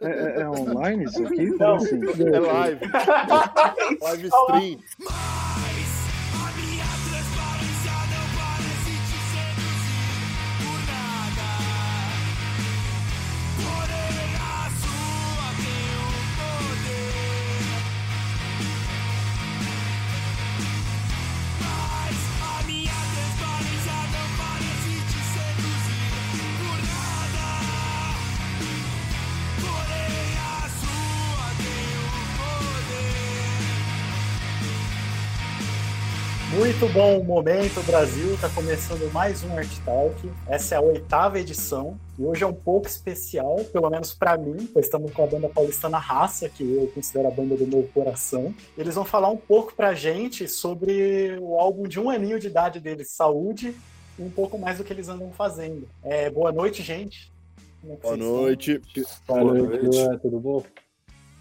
É, é, é online isso aqui? Não, assim? é live. live stream. Muito bom momento, Brasil. Está começando mais um Art Talk. Essa é a oitava edição e hoje é um pouco especial, pelo menos para mim, pois estamos com a banda paulistana Raça, que eu considero a banda do meu coração. Eles vão falar um pouco para a gente sobre o álbum de um aninho de idade deles, Saúde, e um pouco mais do que eles andam fazendo. É, boa noite, gente. É boa noite. Boa, boa noite. noite. Tudo bom?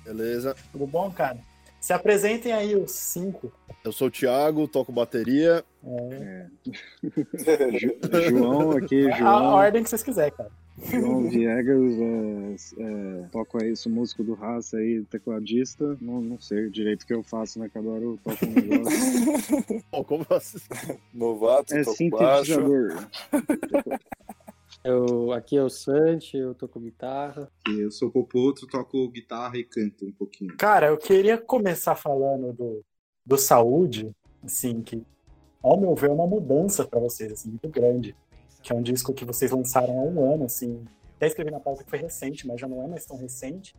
Beleza. Tudo bom, cara? Se apresentem aí os cinco. Eu sou o Thiago, toco bateria. É. João aqui, João. A ordem que vocês quiserem, cara. João Viegas, é, é, toco aí, sou músico do Raça aí, tecladista. Não, não sei direito o que eu faço, né? Cada hora eu toco um negócio. Pô, como assim? Novato, é sintetizador. Eu, aqui é o Santi, eu toco guitarra. E eu sou o Popoto, toco guitarra e canto um pouquinho. Cara, eu queria começar falando do, do Saúde, assim, que ao meu ver é uma mudança para vocês, assim, muito grande. Que é um disco que vocês lançaram há um ano, assim. Até escrevi na pauta que foi recente, mas já não é mais tão recente.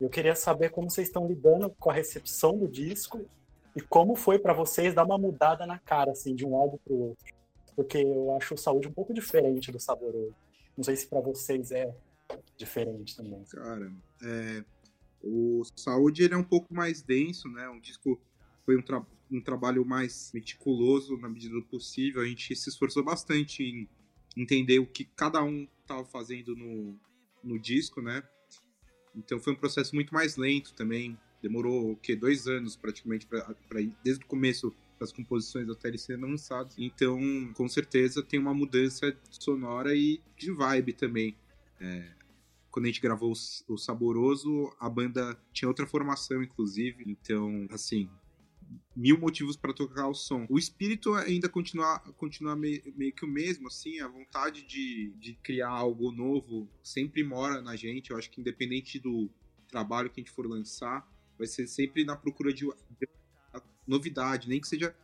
Eu queria saber como vocês estão lidando com a recepção do disco e como foi para vocês dar uma mudada na cara, assim, de um álbum pro outro porque eu acho o saúde um pouco diferente do saboroso. Não sei se para vocês é diferente também. Cara, é, o saúde ele é um pouco mais denso, né? Um disco foi um, tra um trabalho mais meticuloso na medida do possível. A gente se esforçou bastante em entender o que cada um estava fazendo no, no disco, né? Então foi um processo muito mais lento também. Demorou o quê? Dois anos praticamente para desde o começo das composições ele ser lançado. Então, com certeza, tem uma mudança sonora e de vibe também. É, quando a gente gravou o Saboroso, a banda tinha outra formação, inclusive. Então, assim, mil motivos para tocar o som. O espírito ainda continua, continua meio, meio, que o mesmo, assim, a vontade de, de criar algo novo sempre mora na gente. Eu acho que independente do trabalho que a gente for lançar, vai ser sempre na procura de novidade, nem que seja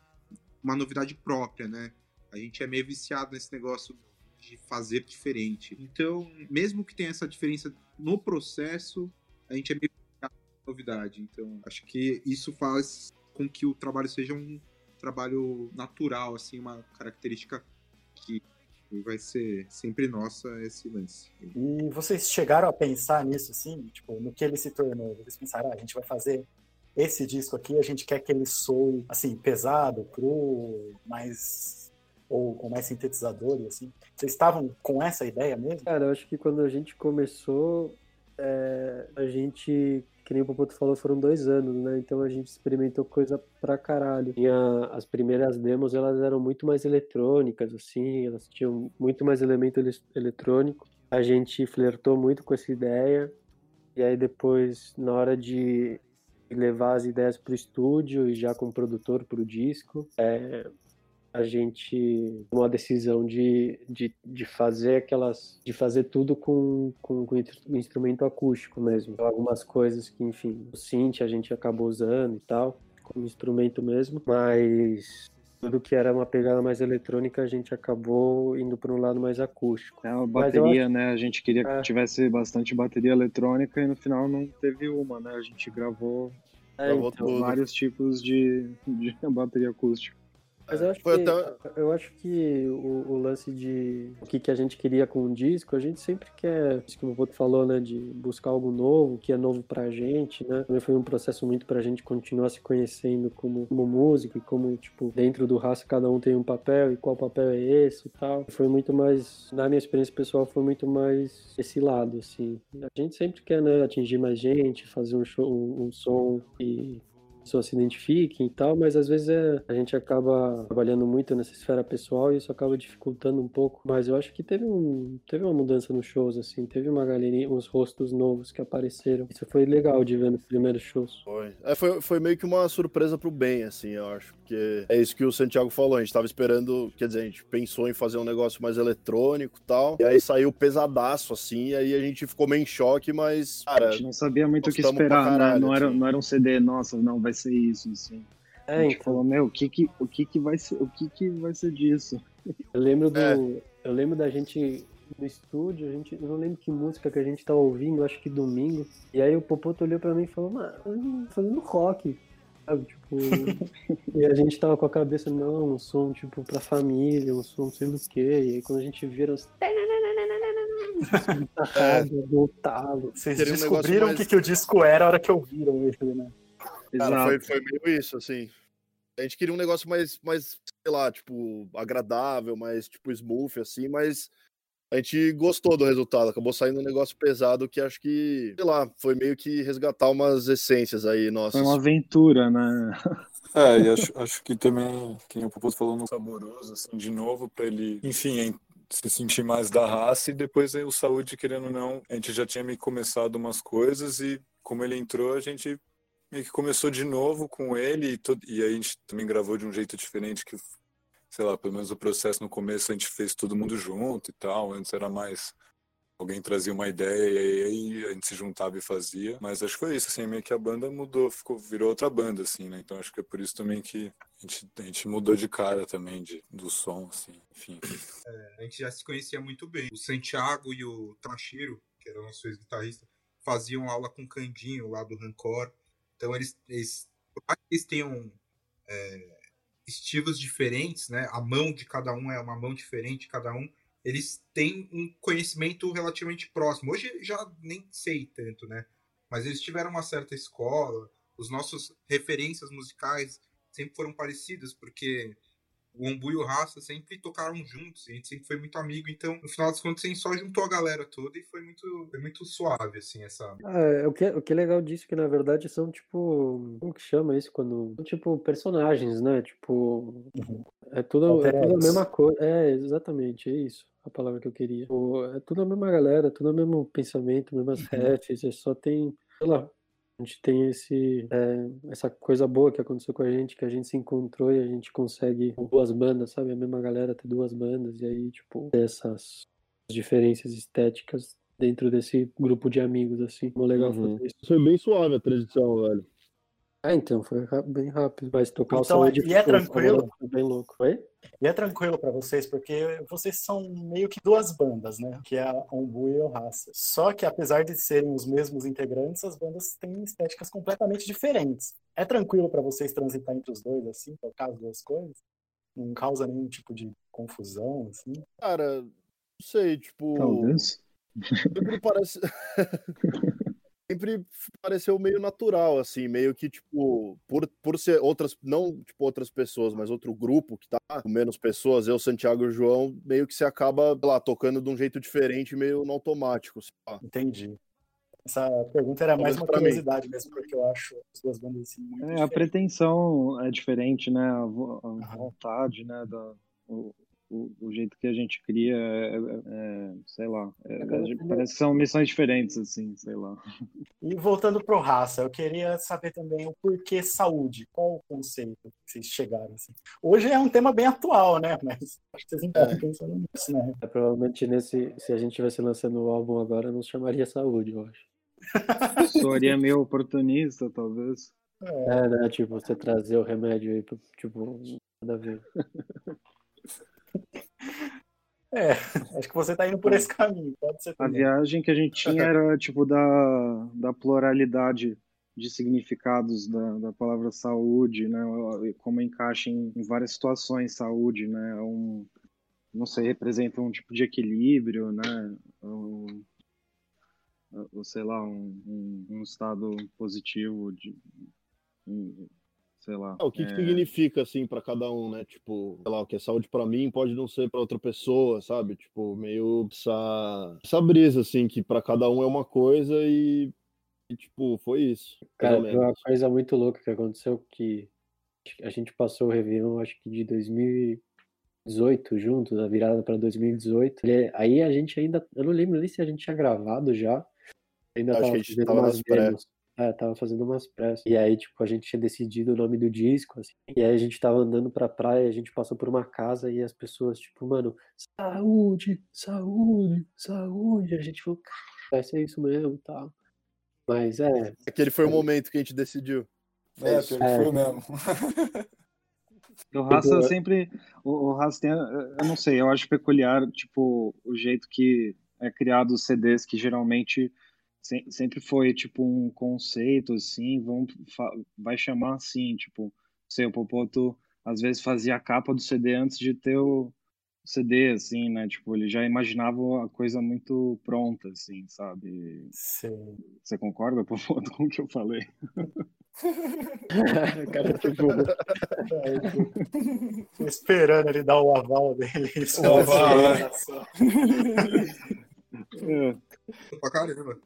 uma novidade própria, né? A gente é meio viciado nesse negócio de fazer diferente. Então, mesmo que tenha essa diferença no processo, a gente é meio viciado na novidade. Então, acho que isso faz com que o trabalho seja um trabalho natural, assim, uma característica que vai ser sempre nossa esse lance. E vocês chegaram a pensar nisso, assim, tipo, no que ele se tornou? Vocês pensaram, ah, a gente vai fazer esse disco aqui a gente quer que ele soe assim pesado, cru, mais ou com mais sintetizadores assim. Vocês estavam com essa ideia mesmo? Cara, eu acho que quando a gente começou, é, a gente que nem o Popoto falou, foram dois anos, né? Então a gente experimentou coisa pra caralho. E a, as primeiras demos, elas eram muito mais eletrônicas, assim, elas tinham muito mais elemento ele, eletrônico. A gente flertou muito com essa ideia. E aí depois, na hora de levar as ideias para o estúdio e já com o produtor para o disco. É, a gente tomou a decisão de, de, de fazer aquelas de fazer tudo com, com, com instrumento acústico mesmo então, algumas coisas que enfim o synth a gente acabou usando e tal como instrumento mesmo mas tudo que era uma pegada mais eletrônica, a gente acabou indo para um lado mais acústico. É, a bateria, acho... né? A gente queria é. que tivesse bastante bateria eletrônica e no final não teve uma, né? A gente gravou, é, então, vários tipos de, de bateria acústica. Mas eu acho, que, até... eu acho que o, o, lance de o que, que a gente queria com o disco, a gente sempre quer, isso que o Voto falou, né, de buscar algo novo, que é novo pra gente, né? Também foi um processo muito pra gente continuar se conhecendo como, como músico e como, tipo, dentro do raça cada um tem um papel e qual papel é esse e tal. Foi muito mais, na minha experiência pessoal, foi muito mais esse lado, assim. A gente sempre quer, né, atingir mais gente, fazer um show, um, um som e pessoas se identifiquem e tal, mas às vezes é, a gente acaba trabalhando muito nessa esfera pessoal e isso acaba dificultando um pouco. Mas eu acho que teve, um, teve uma mudança nos shows, assim, teve uma galerinha, uns rostos novos que apareceram. Isso foi legal de ver nos primeiros shows. Foi. É, foi, foi meio que uma surpresa pro bem, assim, eu acho. Porque é isso que o Santiago falou, a gente tava esperando, quer dizer, a gente pensou em fazer um negócio mais eletrônico e tal, e aí saiu pesadaço, assim, e aí a gente ficou meio em choque, mas, cara... A gente não sabia muito o que esperar, né? caralho, né? Não era, assim. não era um CD, nossa, não, vai ser isso, assim. É, a gente então... falou, meu, o que que, o que que vai ser, o que que vai ser disso? Eu lembro do, é. eu lembro da gente no estúdio, a gente, eu não lembro que música que a gente tava ouvindo, acho que domingo, e aí o Popoto olhou pra mim e falou, mano, fazendo rock, sabe, tipo, e a gente tava com a cabeça, não, um som, tipo, pra família, um som sei do que, e aí quando a gente vira os... É. Vocês descobriram o mais... que, que o disco era a hora que ouviram ele, né? Cara, foi, foi meio isso, assim. A gente queria um negócio mais, mais, sei lá, tipo, agradável, mais, tipo, smooth, assim, mas a gente gostou do resultado. Acabou saindo um negócio pesado que acho que, sei lá, foi meio que resgatar umas essências aí nossas. Foi uma aventura, né? É, e acho, acho que também, quem o Popoto falou, no saboroso, assim, de novo, para ele, enfim, se sentir mais da raça e depois aí o saúde, querendo ou não, a gente já tinha meio começado umas coisas e como ele entrou, a gente meio que começou de novo com ele e, todo, e a gente também gravou de um jeito diferente que, sei lá, pelo menos o processo no começo a gente fez todo mundo junto e tal, antes era mais alguém trazia uma ideia e aí a gente se juntava e fazia. Mas acho que foi isso, assim, meio que a banda mudou, ficou, virou outra banda, assim, né? Então acho que é por isso também que a gente, a gente mudou de cara também, de, do som, assim, enfim. É, a gente já se conhecia muito bem. O Santiago e o Tachiro, que era nosso ex-guitarrista, faziam aula com o Candinho lá do Rancor. Então eles, eles, eles tenham é, estilos diferentes, né? A mão de cada um é uma mão diferente, cada um eles têm um conhecimento relativamente próximo. Hoje já nem sei tanto, né? Mas eles tiveram uma certa escola, os nossos referências musicais sempre foram parecidas, porque o Ombu e o Raça sempre tocaram juntos, a gente sempre foi muito amigo, então no final das contas a gente só juntou a galera toda e foi muito, foi muito suave, assim, essa... É, o, que, é, o que é legal disso é que na verdade são tipo, como que chama isso quando... São, tipo personagens, né, tipo, uhum. é tudo, é tudo a mesma coisa, é, exatamente, é isso a palavra que eu queria. É tudo a mesma galera, tudo o mesmo pensamento, mesmas uhum. refs, só tem, sei lá, a gente tem esse, é, essa coisa boa que aconteceu com a gente, que a gente se encontrou e a gente consegue duas bandas, sabe? A mesma galera ter duas bandas e aí, tipo, essas diferenças estéticas dentro desse grupo de amigos, assim. Como legal uhum. fazer isso. Foi bem suave a transição, velho. Ah, então, foi bem rápido, mas tocar então, o saúde... E é tranquilo? Bem louco, foi? E é tranquilo para vocês, porque vocês são meio que duas bandas, né? Que é a Ombu e o Raça. Só que apesar de serem os mesmos integrantes, as bandas têm estéticas completamente diferentes. É tranquilo para vocês transitar entre os dois, assim, tocar as duas coisas? Não causa nenhum tipo de confusão, assim? Cara, não sei, tipo... Talvez. Parece... sempre pareceu meio natural, assim, meio que, tipo, por, por ser outras, não, tipo, outras pessoas, mas outro grupo que tá com menos pessoas, eu, Santiago e o João, meio que se acaba, lá, tocando de um jeito diferente, meio no automático. Entendi. Essa pergunta era mais uma curiosidade mesmo, porque eu acho as duas bandas assim muito é, A pretensão é diferente, né? A, a vontade, né? Da, o, o, o, jeito que a gente cria é, é, é sei lá, é, parece que são missões diferentes, assim, sei lá. E voltando pro raça, eu queria saber também o porquê saúde, qual o conceito que vocês chegaram, assim. Hoje é um tema bem atual, né, mas acho que vocês não estão pensando nisso, né? É, provavelmente nesse, se a gente estivesse lançando o álbum agora, não chamaria saúde, eu acho. Soaria meio oportunista, talvez. É, é né, tipo, você trazer o remédio aí, tipo, nada a ver. É, acho que você está indo por esse caminho, pode ser. Também. A viagem que a gente tinha era tipo da, da pluralidade de significados da, da palavra saúde, né? Como encaixa em, em várias situações saúde, né? Um, não sei, representa um tipo de equilíbrio, né? Um, sei lá, um, um, um estado positivo de, sei lá. Ah, o que, é... que significa, assim, para cada um, né? Tipo, sei lá, o que é saúde para mim pode não ser para outra pessoa, sabe? Tipo, meio essa, essa brisa, assim, que para cada um é uma coisa e, E, tipo, foi isso. Cara, foi uma coisa muito louca que aconteceu que a gente passou o Réveillon, acho que de 2018 juntos, a virada para 2018. Aí a gente ainda, eu não lembro nem se a gente tinha gravado já. Ainda acho tava que a gente tava nas demos. É, tava fazendo umas pressas. E aí, tipo, a gente tinha decidido o nome do disco, assim. E aí a gente tava andando pra praia, a gente passou por uma casa e as pessoas, tipo, mano, saúde, saúde, saúde. A gente falou, cara, vai ser isso mesmo e tal. Mas é. Aquele foi o momento que a gente decidiu. É, aquele É. foi mesmo. O Raça sempre. O, o Raça tem. Eu não sei, eu acho peculiar, tipo, o jeito que é criado os CDs, que geralmente se- sempre foi, tipo, um conceito, assim, vão, vai chamar assim, tipo, sei, o Popoto às vezes fazia a capa do CD antes de ter o CD, assim, né? Tipo, ele já imaginava a coisa muito pronta, assim, sabe? Sim. Você concorda, Popoto, com o que eu falei? cara, tipo, Tô esperando ele dar o aval dele. Isso O aval, né? É. Pra caramba.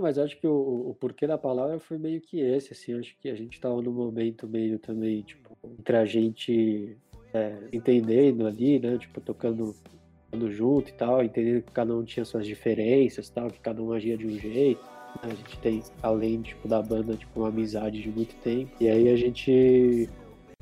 Mas acho que o, o porquê da palavra foi meio que esse, assim, acho que a gente tava num momento meio também, tipo, entre a gente é, entendendo ali, né, tipo, tocando, tocando junto e tal, entendendo que cada um tinha suas diferenças tal, que cada um agia de um jeito, né, a gente tem, além, tipo, da banda, tipo, uma amizade de muito tempo, e aí a gente,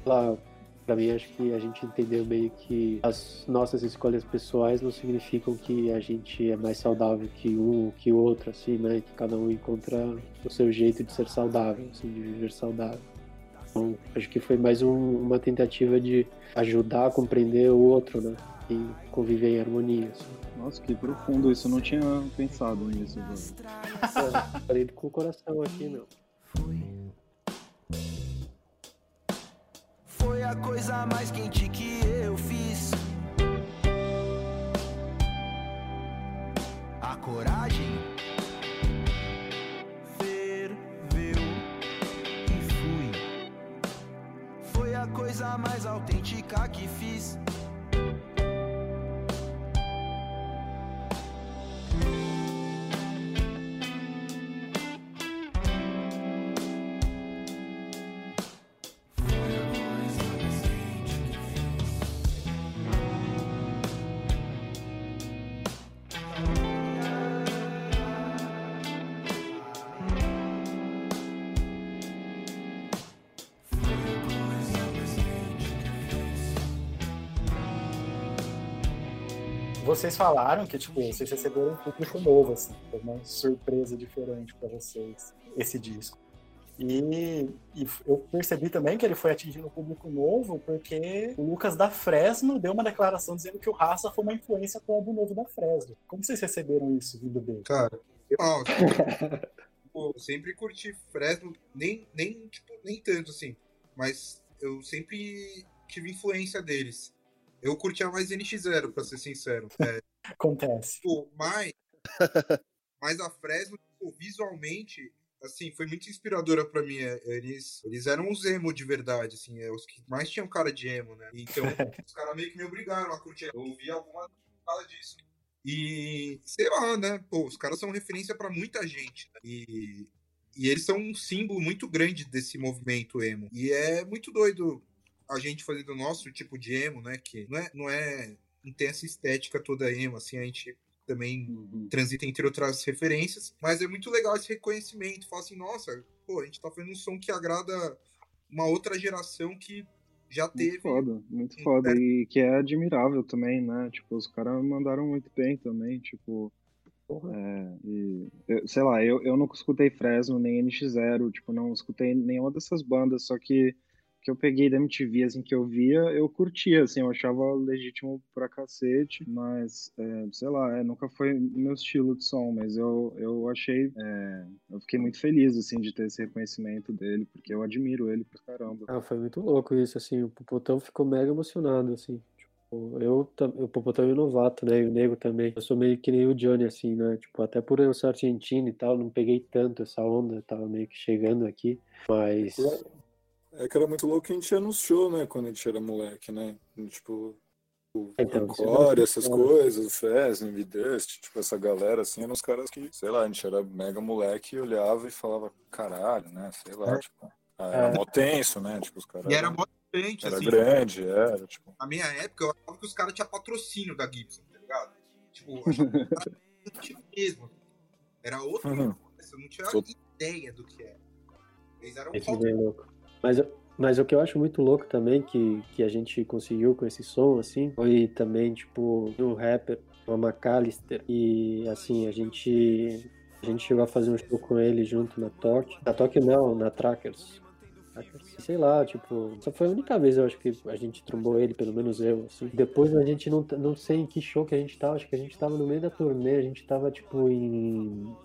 lá, Pra mim, acho que a gente entendeu meio que as nossas escolhas pessoais não significam que a gente é mais saudável que um que o outro, assim, né? Que cada um encontra o seu jeito de ser saudável, assim, de viver saudável. Então, acho que foi mais um- uma tentativa de ajudar a compreender o outro, né? E conviver em harmonia, assim. Nossa, que profundo isso, eu não tinha pensado nisso, velho. É, falei com o coração aqui, meu. Foi a coisa mais quente que eu fiz. A coragem ferveu e fui. Foi a coisa mais autêntica que fiz. Vocês falaram que, tipo, vocês receberam um público novo, assim. Foi uma surpresa diferente pra vocês, esse disco. E, e eu percebi também que ele foi atingindo um público novo porque o Lucas da Fresno deu uma declaração dizendo que o Raça foi uma influência pro álbum novo da Fresno. Como vocês receberam isso vindo dele? Cara, eu ó, pô, sempre curti Fresno, nem, nem, tipo, nem tanto assim, mas eu sempre tive influência deles. Eu curtia mais NX0, pra ser sincero. É, Acontece. tipo, mas, mas a Fresno, tipo, visualmente, assim, foi muito inspiradora pra mim. É, Eles, eles eram os emo de verdade, assim, é, os que mais tinham cara de emo, né? Então, os caras meio que me obrigaram a curtir. Eu ouvi alguma fala disso. E, sei lá, né? Pô, os caras são referência pra muita gente. né? E, e eles são um símbolo muito grande desse movimento emo. E é muito doido a gente fazendo o nosso tipo de emo, né? Que não é, não é. Não tem essa estética toda emo, assim, a gente também transita entre outras referências, mas é muito legal esse reconhecimento. Fala assim, nossa, pô, a gente tá fazendo um som que agrada uma outra geração que já Muito teve. foda, muito foda. E que é admirável também, né? Tipo, os caras mandaram muito bem também, tipo. É, e, eu- sei lá, eu, eu nunca escutei Fresno nem NX0, tipo, não escutei nenhuma dessas bandas, só que que eu peguei da MTV, assim, que eu via, eu curtia, assim, eu achava legítimo pra cacete, mas, é, sei lá, é, nunca foi meu estilo de som, mas eu, eu achei, é, eu fiquei muito feliz, assim, de ter esse reconhecimento dele, porque eu admiro ele pra caramba. Ah, foi muito louco isso, assim, o Popotão ficou mega emocionado, assim. Tipo, eu, o Popotão é novato, né, e o Nego também. Eu sou meio que nem o Johnny, assim, né, tipo, até por eu ser argentino e tal, não peguei tanto essa onda, eu tava meio que chegando aqui, mas... É que era muito louco que a gente ia nos shows, né? Quando a gente era moleque, né? Tipo, o Então, Encore, isso essas é- coisas, o Fresno, o Vidust, tipo, essa galera, assim, eram os caras que, sei lá, a gente era mega moleque e olhava e falava, caralho, né, sei lá, É. tipo, ah, era É. mó tenso, né, tipo, os caras E era mó diferente, era assim. grande, era, tipo, Na minha época, eu achava que os caras tinham patrocínio da Gibson, tá ligado? Tipo, eu achava que os caras tinham mesmo. Era outra Uhum. coisa, eu não tinha Sou- ideia do que era. Eles eram Esse louco. Mas, mas o que eu acho muito louco também, que, que a gente conseguiu com esse som, assim, foi também, tipo, um rapper, o McAllister, e, assim, a gente, a gente chegou a fazer um show com ele junto na Tóquio. Na Tóquio não, na. Trackers. Sei lá, tipo, só foi a única vez, eu acho que a gente trombou ele, pelo menos eu, assim. Depois a gente não, não sei em que show que a gente tava, acho que a gente tava no meio da turnê, a gente tava, tipo, em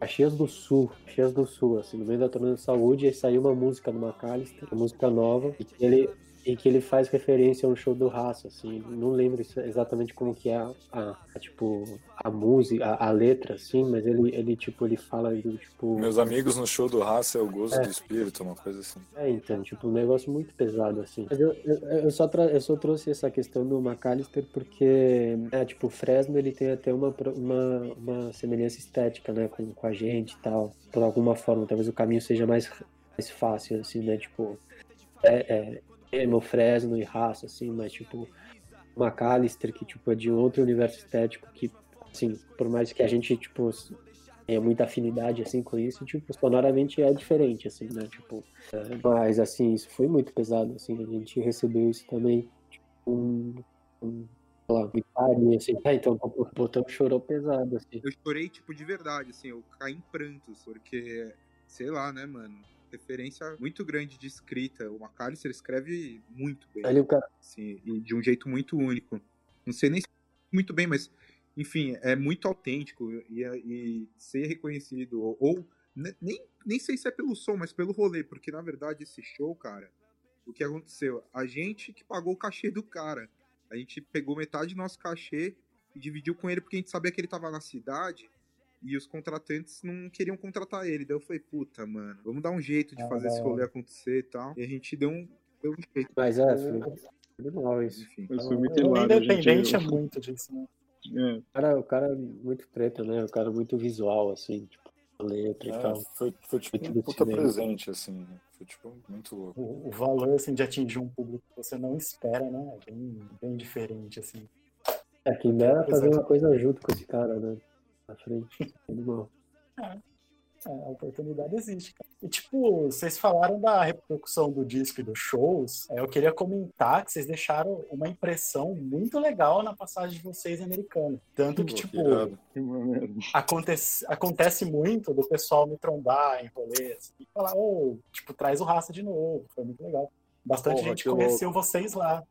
Caxias do Sul, Caxias do Sul, assim, no meio da torneio de saúde, e saiu uma música do McAllister, uma música nova, e ele, e que ele faz referência a um show do Raça, assim, não lembro exa- exatamente como que é a, a- tipo, a música, a, a letra, assim, mas ele, ele, tipo, ele fala do, tipo... meus amigos no show do Raça é o gozo É. do espírito, uma coisa assim. É, então, tipo, um negócio muito pesado, assim. Mas eu, eu, eu só, tra- eu só trouxe essa questão do McAllister porque, é, tipo, o Fresno, ele tem até uma, uma, uma semelhança estética, né, com, com a gente e tal, por alguma forma. Talvez o caminho seja mais, mais fácil, assim, né, tipo, é, é emo, Fresno e raça, assim, mas, tipo, McAllister, que, tipo, é de outro universo estético que, assim, por mais que a gente, tipo, tenha muita afinidade, assim, com isso, tipo, sonoramente é diferente, assim, né, tipo... Mas, assim, isso foi muito pesado, assim, a gente recebeu isso também, tipo, um, um sei lá, assim. Ah, então o botão chorou pesado, assim. Eu chorei, tipo, de verdade, assim, eu caí em prantos, porque, sei lá, né, mano, referência muito grande de escrita. O McAllister escreve muito bem, Ali o cara, assim, e de um jeito muito único. Não sei nem se muito bem, mas, enfim, é muito autêntico e, e ser reconhecido, ou, ou ne- nem, nem sei se é pelo som, mas pelo rolê, porque, na verdade, esse show, cara, o que aconteceu? A gente que pagou o cachê do cara. A gente pegou metade do nosso cachê e dividiu com ele porque a gente sabia que ele tava na cidade e os contratantes não queriam contratar ele. Daí eu falei, puta, mano, vamos dar um jeito de Ah, fazer da esse rolê acontecer e tal. E a gente deu um, deu um jeito, mas é, foi, foi mal isso. enfim. Foi muito o hilário. a gente- independente é muito disso, né? É, O cara, o cara é muito treta, né? O cara é muito visual, assim, tipo, a letra e É, tal. foi, foi tipo Muito um puta cinema. presente, assim, né? Foi tipo muito louco. O, o valor assim, de atingir um público que você não espera, né? É bem, bem diferente, assim. É, quem dera fazer uma coisa junto com esse cara, né? Na frente. Animal. É, a oportunidade existe, cara. E, tipo, vocês falaram da repercussão do disco e dos shows. É, eu queria comentar que vocês deixaram uma impressão muito legal na passagem de vocês em americano. Tanto que, tipo, acontece, acontece muito do pessoal me trombar em rolês e falar, ô, tipo, traz o raça de novo. Foi muito legal. Bastante Porra, gente conheceu vocês lá.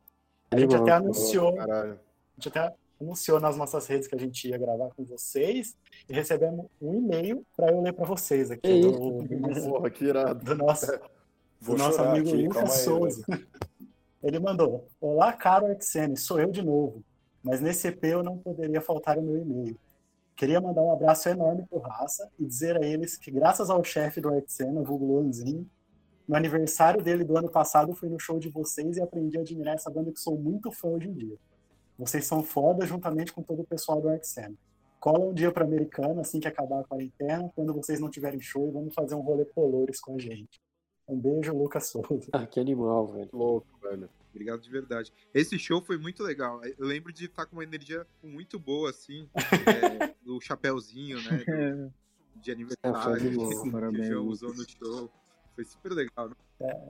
A gente até anunciou, a gente até anunciou nas nossas redes que a gente ia gravar com vocês e recebemos um e-mail para eu ler para vocês aqui Que do, do nosso, Porra, que irado. do nosso, Vou do nosso amigo aqui, Lucas aí, Souza. Ele mandou: Olá, caro Exene, sou eu de novo, mas nesse EP eu não poderia faltar o meu e-mail. Queria mandar um abraço enorme pro Raça e dizer a eles que, graças ao chefe do Artsena, vulgo Luanzinho, no aniversário dele do ano passado, fui no show de vocês e aprendi a admirar essa banda que sou muito fã hoje em dia. Vocês são foda juntamente com todo o pessoal do Artsena. Cola um dia pra Americana assim que acabar a quarentena, quando vocês não tiverem show e vamos fazer um rolê colores com a gente. Um beijo, Lucas Souza. Ah, que animal, velho. Louco, velho. Obrigado de verdade. Esse show foi muito legal. Eu lembro de estar com uma energia muito boa, assim, é, do chapéuzinho, né? do- É, de É, aniversário foi que animal, o parabéns, João Lucas. usou no show. Foi super legal, né?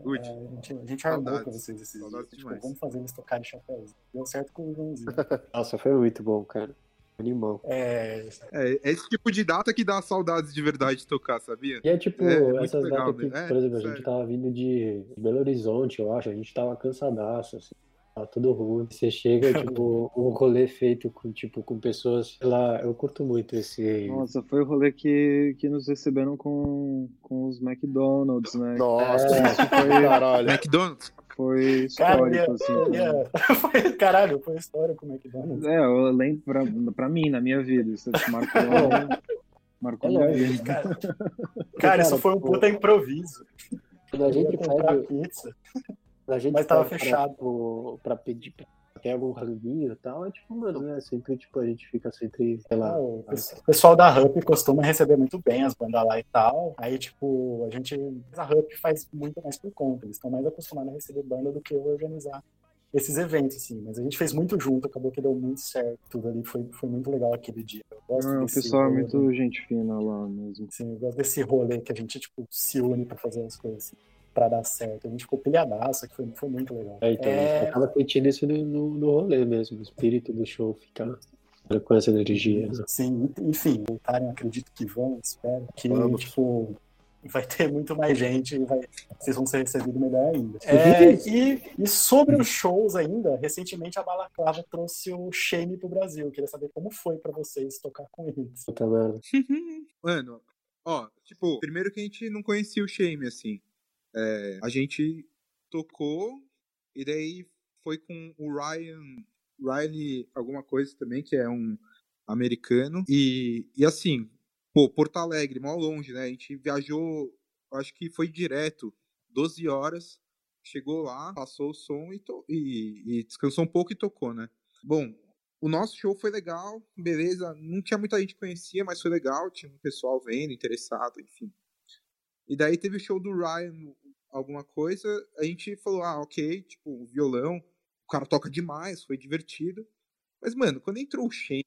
Good. É, a gente, a gente armou com vocês esses dias. Saudades Tipo, vamos fazer eles tocarem chapéuzinho. Deu certo com o Joãozinho. Nossa, foi muito bom, cara. Animal. É, É, é esse tipo de data que dá saudades de verdade de tocar, sabia? E é tipo, É, muito essas datas que, né? É, por exemplo, a sério. gente tava vindo de Belo Horizonte, eu acho, a gente tava cansadaço, assim, tava tudo ruim. Você chega, tipo, um rolê feito com, tipo, com pessoas, sei lá, eu curto muito esse. Nossa, foi o rolê que, que nos receberam com, com os McDonald's, né? Nossa, É. isso foi caralho. McDonald's? Foi cara, histórico, ia- assim. ia- foi- caralho, foi história com o McDonald's. É, eu lembro pra, pra mim, na minha vida, isso marcou, marcou É lógico, vida. Cara, cara, isso foi um puta improviso. Quando a gente comprar pede, pizza. A gente mas tava pede fechado. Pra, pedir, pra tem algum ranguinho e tal, é tipo, mano, é sempre, tipo, a gente fica sempre, sei lá. Ah, o o pessoal da Hup costuma receber muito bem as bandas lá e tal. Aí, tipo, a gente. A Hup faz muito mais por conta. Eles estão mais acostumados a receber banda do que eu organizar esses eventos, assim. Mas a gente fez muito junto, acabou que deu muito certo. Tudo ali foi, foi muito legal aquele dia. Eu gosto Ah, o desse pessoal é muito gente fina lá mesmo. Assim, eu gosto desse rolê que a gente, tipo, se une pra fazer as coisas, assim, pra dar certo. A gente ficou pilhadaço, que foi, foi muito legal. É, então, É. a gente acaba sentindo isso no, no, no rolê mesmo, o espírito do show ficar com essa energia. né? Sim, enfim, voltarem, acredito que vão, espero. Que, Vamos. tipo, vai ter muito mais gente e vai, vocês vão ser recebidos melhor ainda. É, e, e sobre os shows ainda, recentemente a Balaclava trouxe o Shame pro Brasil. Eu Queria saber como foi pra vocês tocar com eles. Puta merda. Mano, ó, tipo, primeiro que a gente não conhecia o Shame, assim. É, a gente tocou e daí foi com o Ryan, Riley alguma coisa também, que é um americano. E, e assim, pô, Porto Alegre, mal longe, né? A gente viajou, acho que foi direto, 12 horas. Chegou lá, passou o som e, to- e- e descansou um pouco e tocou, né? Bom, o nosso show foi legal, beleza. Não tinha muita gente que conhecia, mas foi legal. Tinha um pessoal vendo, interessado, enfim. E daí teve o show do Ryan, alguma coisa. A gente falou, ah, ok, tipo, o violão. O cara toca demais, foi divertido. Mas, mano, quando entrou o Shane,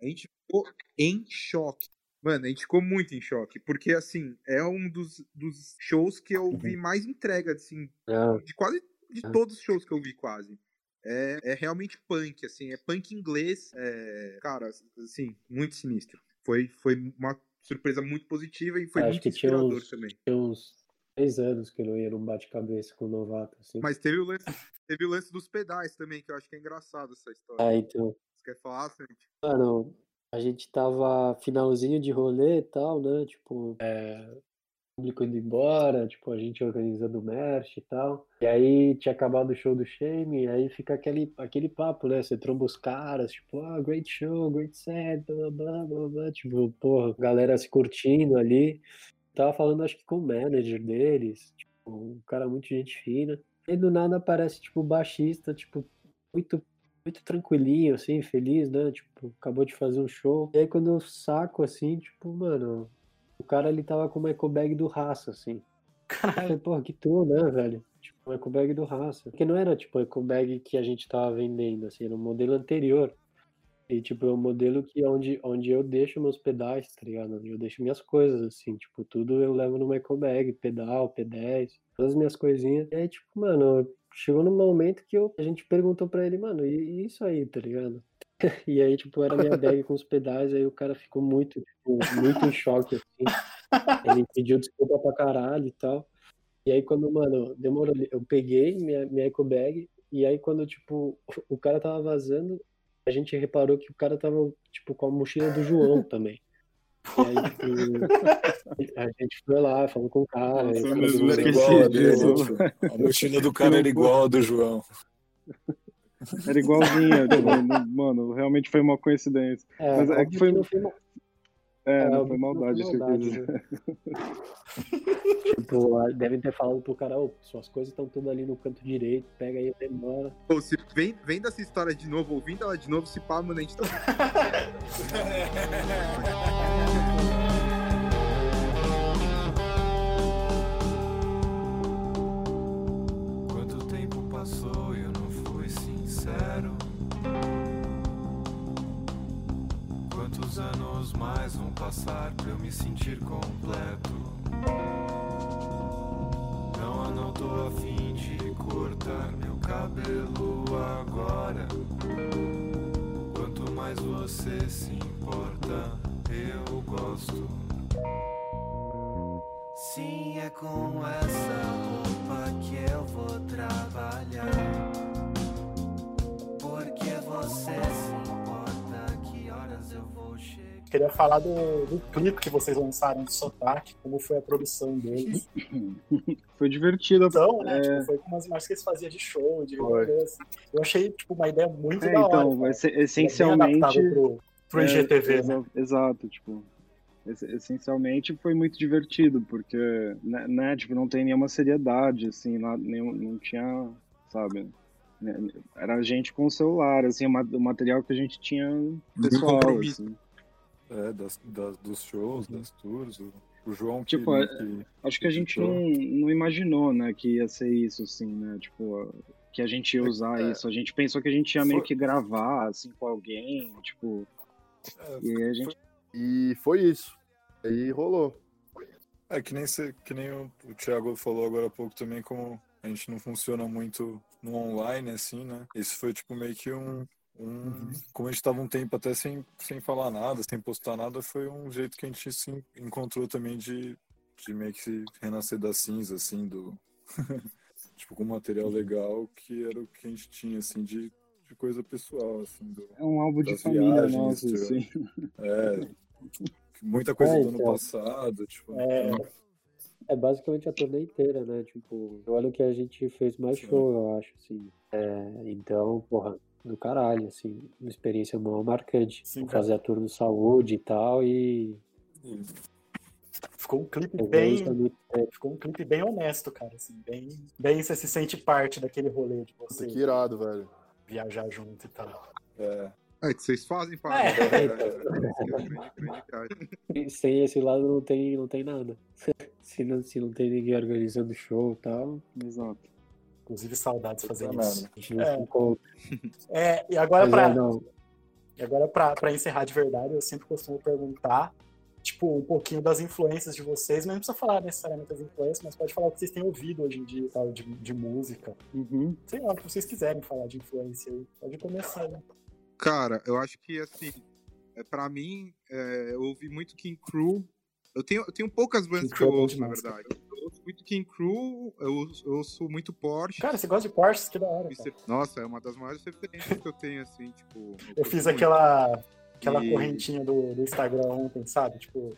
a gente ficou em choque. Mano, a gente ficou muito em choque. Porque, assim, é um dos, dos shows que eu vi mais entrega, assim, Ah, de quase de todos os shows que eu vi quase. É, é realmente punk, assim, é punk inglês, é, cara, assim, muito sinistro. Foi, foi uma surpresa muito positiva e foi Acho muito inspirador uns- também. tinha uns três anos que eu não ia num bate-cabeça com o novato, assim. Mas teve o, lance, teve o lance dos pedais também, que eu acho que é engraçado essa história. Ah, então. Você quer falar, Santi? Mano, a gente tava finalzinho de rolê e tal, né? Tipo, é, público indo embora, tipo, a gente organizando merch e tal. E aí tinha acabado o show do Shame, e aí fica aquele, aquele papo, né? Você tromba os caras, tipo, ah, great show, great set, blá, blá, blá, blá. Tipo, porra, galera se curtindo ali. Tava falando, acho que com o manager deles, tipo, um cara muito gente fina. E do nada aparece, tipo, baixista, tipo, muito muito tranquilinho, assim, feliz, né? Tipo, acabou de fazer um show. E aí quando eu saco, assim, tipo, mano, o cara ele tava com o Michael Bag do Raça, assim. Eu falei, porra, que tu, né, velho? Tipo, o Michael Bag do Raça. Porque não era, tipo, o Michael Bag que a gente tava vendendo, assim, era um modelo anterior. E, tipo, é um modelo que onde, onde eu deixo meus pedais, tá ligado? Onde eu deixo minhas coisas, assim, tipo, tudo eu levo no Michael Bag, pedal, P10, todas as minhas coisinhas. E aí, tipo, mano, chegou num momento que eu, a gente perguntou pra ele, mano, e, e isso aí, tá ligado? E aí, tipo, era minha bag com os pedais, aí o cara ficou muito, tipo, muito em choque, assim. Ele pediu desculpa pra caralho e tal. E aí, quando, mano, demorou, eu peguei minha, minha eco bag, e aí, quando, tipo, o cara tava vazando, a gente reparou que o cara tava, tipo, com a mochila do João também. E aí, tipo, a gente foi lá, falou com o cara. Nossa, aí do- era igual a dele. tipo, A mochila do cara era igual a do João. Era igualzinha, tipo, não- mano, realmente foi uma coincidência. É, Mas é que foi- não foi mal- É, É, não foi que não maldade isso que eu quis dizer. né? Tipo, devem ter falado pro cara, ô, suas coisas estão tudo ali no canto direito, pega aí, vai embora. Pô, se vem, vem dessa história de novo, ouvindo ela de novo, se pá, mano, a gente tá. falar do, do clipe que vocês lançaram de Sotaque, como foi a produção deles. Foi divertido. Então, né, É. tipo, foi com umas imagens que eles faziam de show, de rolê, assim. Eu achei, tipo, uma ideia muito É, da hora. então, cara. esse- Bem essencialmente. adaptável pro, pro É, IGTV, né? exa- Exato, tipo. esse- Essencialmente foi muito divertido, porque, né, né, tipo, não tem nenhuma seriedade, assim, lá, nenhum, não tinha, sabe, Era a gente com o celular, assim, o ma- o material que a gente tinha pessoal, assim. É, das, das- dos shows, das tours. O, o João Tipo, que, é- que- Acho que a gente não, não imaginou, né, que ia ser isso, assim, né? Tipo, que a gente ia usar É. isso. A gente pensou que a gente ia meio Foi- que gravar, assim, com alguém, tipo. É, E a gente. E foi isso. Aí rolou. É que nem, cê, que nem o, o Thiago falou agora há pouco também, como a gente não funciona muito no online, assim, né? Isso foi tipo meio que um. Um Como a gente tava um tempo até sem, sem falar nada, sem postar nada, foi um jeito que a gente se encontrou também de, de meio que se renascer da cinza, assim, do. tipo, com material legal, que era o que a gente tinha, assim, de, de coisa pessoal, assim, do, É um álbum de família nosso, tipo, assim. É, muita coisa É, do ano então. passado, tipo. É, É basicamente a turnê inteira, né? Tipo, olha o que a gente fez mais show, eu acho, assim. É, então, porra, do caralho, assim, uma experiência mó marcante. Sim, fazer a tour no saúde e tal, e e- ficou um clipe eu bem. muito. Ficou um clipe bem honesto, cara. Assim, bem, bem você se sente parte daquele rolê de Puta, você que irado, velho. viajar junto e tal. é, É que vocês fazem para. É, que é então. sem esse lado não tem, não tem nada. se, não, se não tem ninguém organizando show e tal, Exato. Inclusive, saudades de fazer Puta isso. merda. a gente não É. É, e agora Mas pra, é, E agora, pra, pra encerrar de verdade, eu sempre costumo perguntar, tipo, um pouquinho das influências de vocês, mas não precisa falar necessariamente das influências, mas pode falar o que vocês têm ouvido hoje em dia, tal, de, de música. Uhum. Sei lá, o que vocês quiserem falar de influência aí. Pode começar, né? Cara, eu acho que assim, é, para mim, é, eu ouvi muito King Crew. Eu tenho, eu tenho poucas bandas King que eu Crew é ouço, na verdade. Eu ouço muito King Crew, eu eu ouço muito Porsche. Cara, você gosta de Porsche? Que da hora, cara. Mr. Nossa, é uma das maiores referências que eu tenho, assim, tipo. Eu curto fiz aquela, aquela E- correntinha do, do Instagram ontem, sabe? Tipo,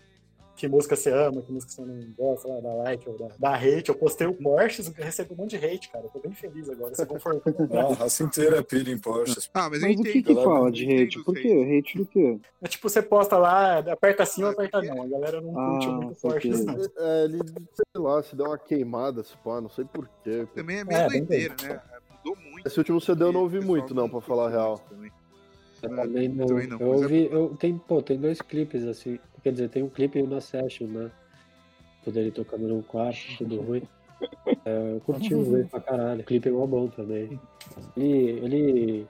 que música você ama, que música você não gosta, lá, da like ou da, da hate. Eu postei o Porsche, eu recebi um monte de hate, cara. Eu tô bem feliz agora, você conformou. Não, a raça inteira pira em Porsche. Ah, mas, eu Mas o entendo. que que galera, fala de hate? Por quê? Hate do quê? É tipo, você posta lá, aperta sim ou Ah, aperta não. A galera não curte Ah, muito saquei. Porsche, não. É, ele, sei lá, se deu uma queimada, se pá, não sei porquê. Também é meio É, doideira, né? Mudou muito. Esse último CD eu não o ouvi muito, não, pra falar a real. também. Eu também não. também não, Eu é- ouvi, eu, tem, pô, tem dois clipes, assim. Quer dizer, tem um clipe na session, né? Tudo ele tocando num quarto, tudo ruim. É, eu curti o ver pra caralho. O clipe é mó bom também. Ele. ele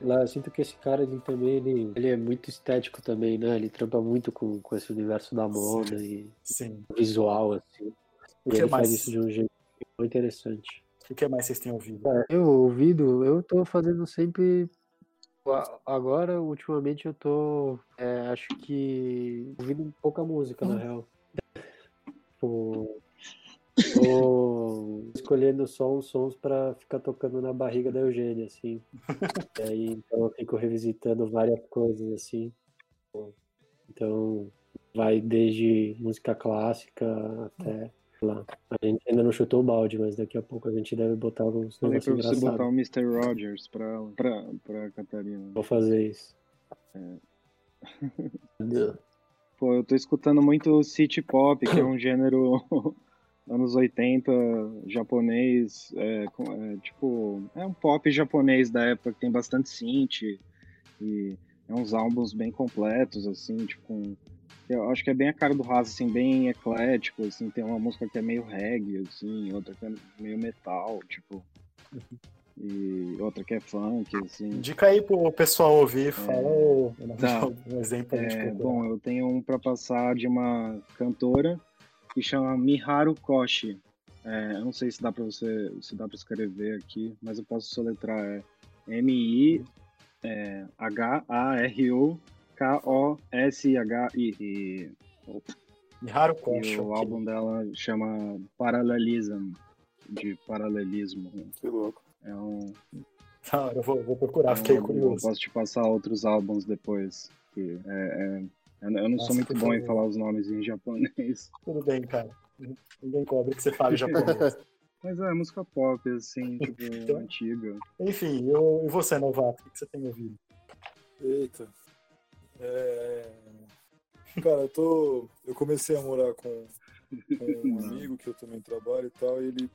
lá, eu sinto que esse cara ele também ele, ele é muito estético também, né? Ele trampa muito com, com esse universo da moda e Sim. visual, assim. E ele mais? faz isso de um jeito muito interessante. O que mais vocês têm ouvido? É, eu ouvido, eu tô fazendo sempre. A- Agora, ultimamente, eu tô. é, acho que. ouvindo pouca música, na real. Tipo, tô escolhendo só uns sons pra ficar tocando na barriga da Eugênia, assim. E aí, então, eu fico revisitando várias coisas, assim. Então, vai desde música clássica até. Lá. A gente ainda não chutou o balde, mas daqui a pouco a gente deve botar alguns Falei negócios pra você botar engraçados. o Mr. Rogers pra, pra, pra Catarina. Vou fazer isso. Pô, eu tô escutando muito city pop, que é um gênero anos 80 japonês, é, é, tipo, é um pop japonês da época que tem bastante synth e é uns álbuns bem completos, assim, tipo, com- eu acho que é bem a cara do Haas, assim, bem eclético, assim, tem uma música que é meio reggae, assim, outra que é meio metal, tipo, e outra que é funk, assim. Dica aí pro pessoal ouvir, fala nome Tá. um exemplo É, procurar. bom, eu tenho um pra passar de uma cantora que chama Miharu Koshi. É, eu não sei se dá para você, se dá para escrever aqui, mas eu posso soletrar é M I é, H A R O S H I e, Miharu e Koshi. o álbum dela chama Paralelism, de paralelismo. Que louco. É um, Tá, eu vou, vou procurar, é fiquei um- eu curioso. posso te passar outros álbuns depois. Que é, é- eu não- eu Nossa, sou muito bom em falar os nomes em japonês. Tudo bem, cara. Ninguém cobra que você fale japonês. Mas é música pop, assim, tipo, Então- antiga. Enfim, eu, e você, novato? O que você tem ouvido? Eita. É... Cara, eu tô. Eu comecei a morar com, com um amigo que eu também trabalho e tal, e ele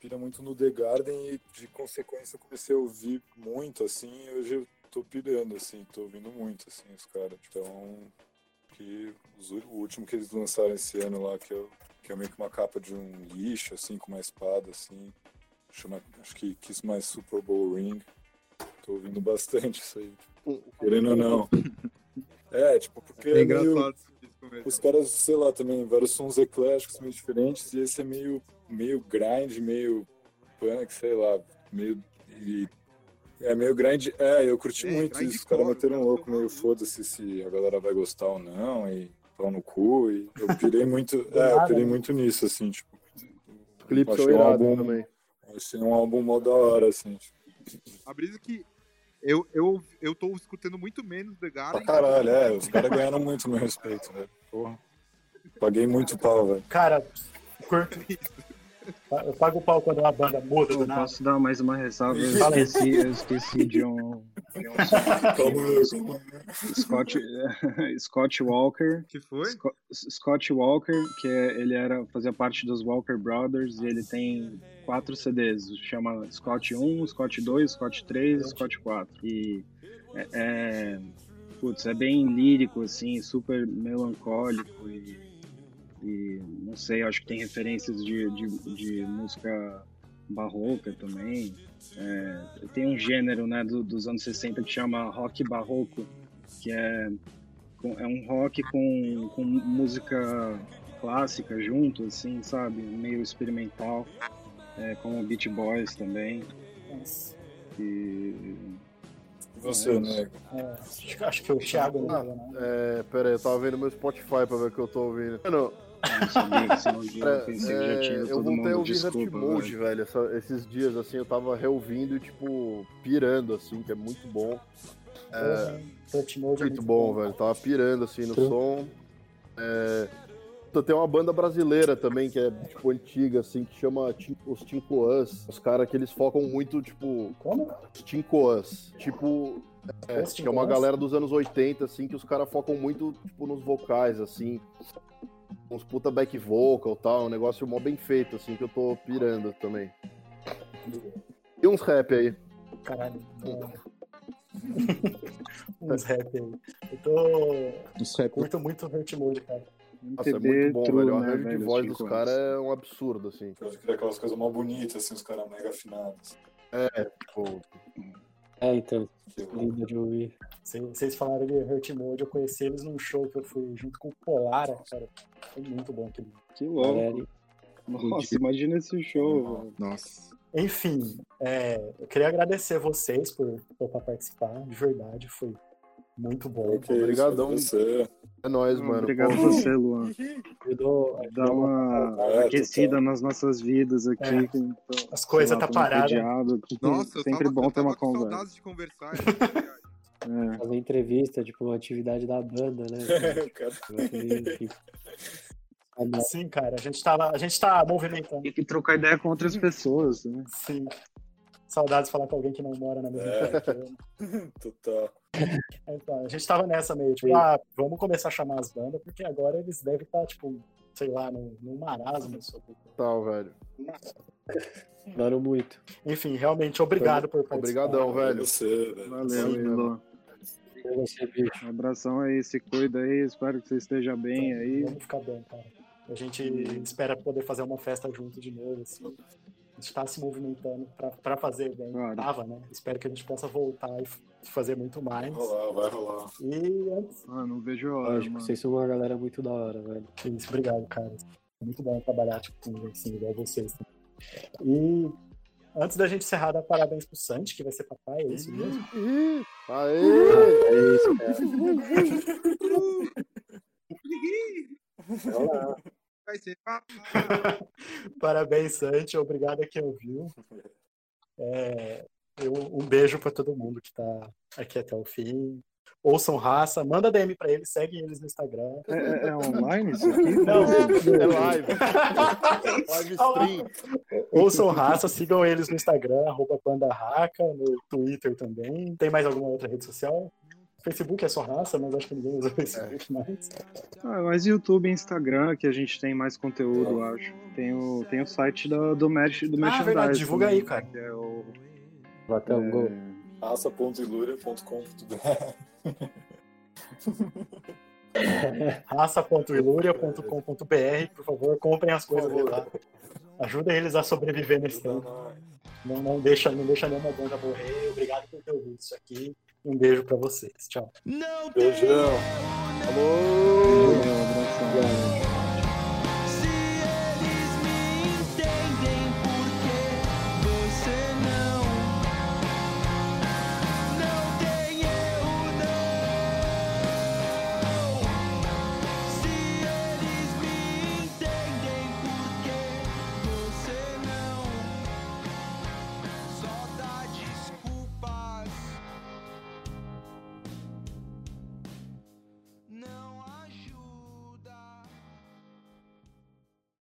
pira muito no The Garden e de consequência eu comecei a ouvir muito, assim, e hoje eu tô pirando, assim, tô ouvindo muito, assim, os caras. Então, que os o último que eles lançaram esse ano lá, que é, que é meio que uma capa de um lixo, assim, com uma espada, assim, chama, acho que Kiss My Super Bowl Ring. Tô ouvindo bastante isso aí, querendo ou não. É, tipo, porque É é meio- os caras, sei lá, também, vários sons ecléticos meio diferentes, e esse é meio, meio grind, meio punk, sei lá, meio. e- é meio grind. É, eu curti É, muito isso. Os caras meteram um louco, meio foda-se se a galera vai gostar ou não, e pau no cu, e eu pirei muito. é, eu pirei né? muito nisso, assim, tipo. São um álbum, também. achei um álbum mó da hora, assim, tipo, A brisa é que eu, eu, eu tô escutando muito menos The pra Garden. caralho, é, os caras ganharam muito meu respeito, velho. Porra. Paguei muito pau, velho. Cara, curto. Eu pago o pau quando uma banda muda Eu posso dar mais uma ressalva? Eu esqueci, eu esqueci de um, Scott, Scott Walker. que foi? Sco- Scott Walker, que é- ele era fazia parte dos Walker Brothers e ele tem quatro CDs, chama Scott 1, Scott 2, Scott 3 e Scott 4. E é, é, putz, é bem lírico assim, super melancólico e, e não sei, acho que tem referências de, de, de música barroca também. É, tem um gênero né, do- dos anos 60 que chama rock barroco, que é é um rock com, com música clássica junto, assim, sabe? Meio experimental, é, com o Beach Boys também. E você, nego? É, acho, que o Thiago não viu, né? É, pera aí, eu tava vendo meu Spotify pra ver o que eu tô ouvindo. Mano, eu sabia que não viu, eu pensei que já é, eu voltei a ouvir Mode, velho. essa- esses dias, assim, eu tava reouvindo e, tipo, pirando, assim, que é muito bom. É, Kurt Mode é muito bom, velho, tava pirando, assim, no Sim. som. É, tem uma banda brasileira também, que é, tipo, antiga, assim, que chama os Tincoãs. Os caras que eles focam muito, tipo, Como? os Tincoãs. Tipo, é, que é uma galera dos anos 80, assim, que os caras focam muito, tipo, nos vocais, assim. Uns puta back vocal e tal, um negócio mó bem feito, assim, que eu tô pirando também. E uns rap aí. Caralho. Uns rap aí. Eu tô. Isso é Curto muito Hurt Mode, cara. Nossa, é muito bom, true, velho. O né, de voz dos caras é um absurdo, assim. Pode criar aquelas coisas mal bonitas, assim, os caras mega afinados. Tipo, É, então, lindo de ouvir. Cê- Vocês falaram de Hurt Mode, eu conheci eles num show que eu fui junto com o Polara, cara. Foi muito bom aquele. Que louco. Galera, Nossa, imagina esse show, velho. Nossa. Enfim, é, eu queria agradecer vocês por topar participar, de verdade, foi muito bom. Que isso, Obrigadão. você. é nóis, mano. Obrigado Pô, a você, Luan. eu dou, Dá uma É, aquecida nas nossas vidas aqui. É. que então, As coisas tá tô parada. entediado. Nossa, eu Sempre tava, bom ter uma conversa. saudades de conversar. gente. É. fazer entrevista, tipo, uma atividade da banda, né? Cara, Enfim. Ah, não. Sim, cara, a gente, tava, a gente tá movimentando. Tem que trocar ideia com outras pessoas, né? Sim. Saudades de falar com alguém que não mora na mesma É. eu. total. Então, a gente tava nessa meio, tipo, ah, vamos começar a chamar as bandas, porque agora eles devem estar, tipo, sei lá, num, num marasmo. sobre- Tal, velho. Falaram muito. Enfim, realmente, obrigado por participar. Obrigadão, velho. Você, velho. Valeu, Sim, bicho. Um abração aí, se cuida aí. Espero que você esteja bem aí. Vamos ficar bem, cara. A gente espera poder fazer uma festa junto de novo, assim. A gente tá se movimentando pra, pra fazer bem. Claro. Tava, né? Espero que a gente possa voltar e fazer muito mais. Vai rolar, vai rolar. E antes Ah, não vejo a hora, Lógico, mano. vocês são uma galera muito da hora, velho. Isso, obrigado, cara. É muito bom trabalhar tipo, com assim, igual vocês. E antes da gente encerrar, dá parabéns pro Santi, que vai ser papai, é isso mesmo? Aê! É isso, cara. Vai ser. Parabéns, Santi. Obrigado a quem ouviu. É, eu- um beijo pra todo mundo que tá aqui até o fim. Ouçam raça, manda DM pra eles, segue eles no Instagram. É, é- é online isso aqui? Não, É live. Live stream. ouçam raça, sigam eles no Instagram, arroba no Twitter também. Tem mais alguma outra rede social? Facebook é só raça, mas acho que ninguém usa o Facebook mais. Ah, mas YouTube e Instagram que a gente tem mais conteúdo, eu acho. Tem o, tem o site do, do, merch, do Ah, merchandise. verdade, divulga também, aí, cara. Que é o, até um gol. é, raça.ilúria.com.br raça.ilúria.com.br, por favor, comprem as coisas lá. Ajudem eles a sobreviver nesse tempo. Não, não, deixa, não deixa nenhuma banda morrer. Obrigado por ter ouvido isso aqui. Um beijo pra vocês. Tchau. Beijão. um abração.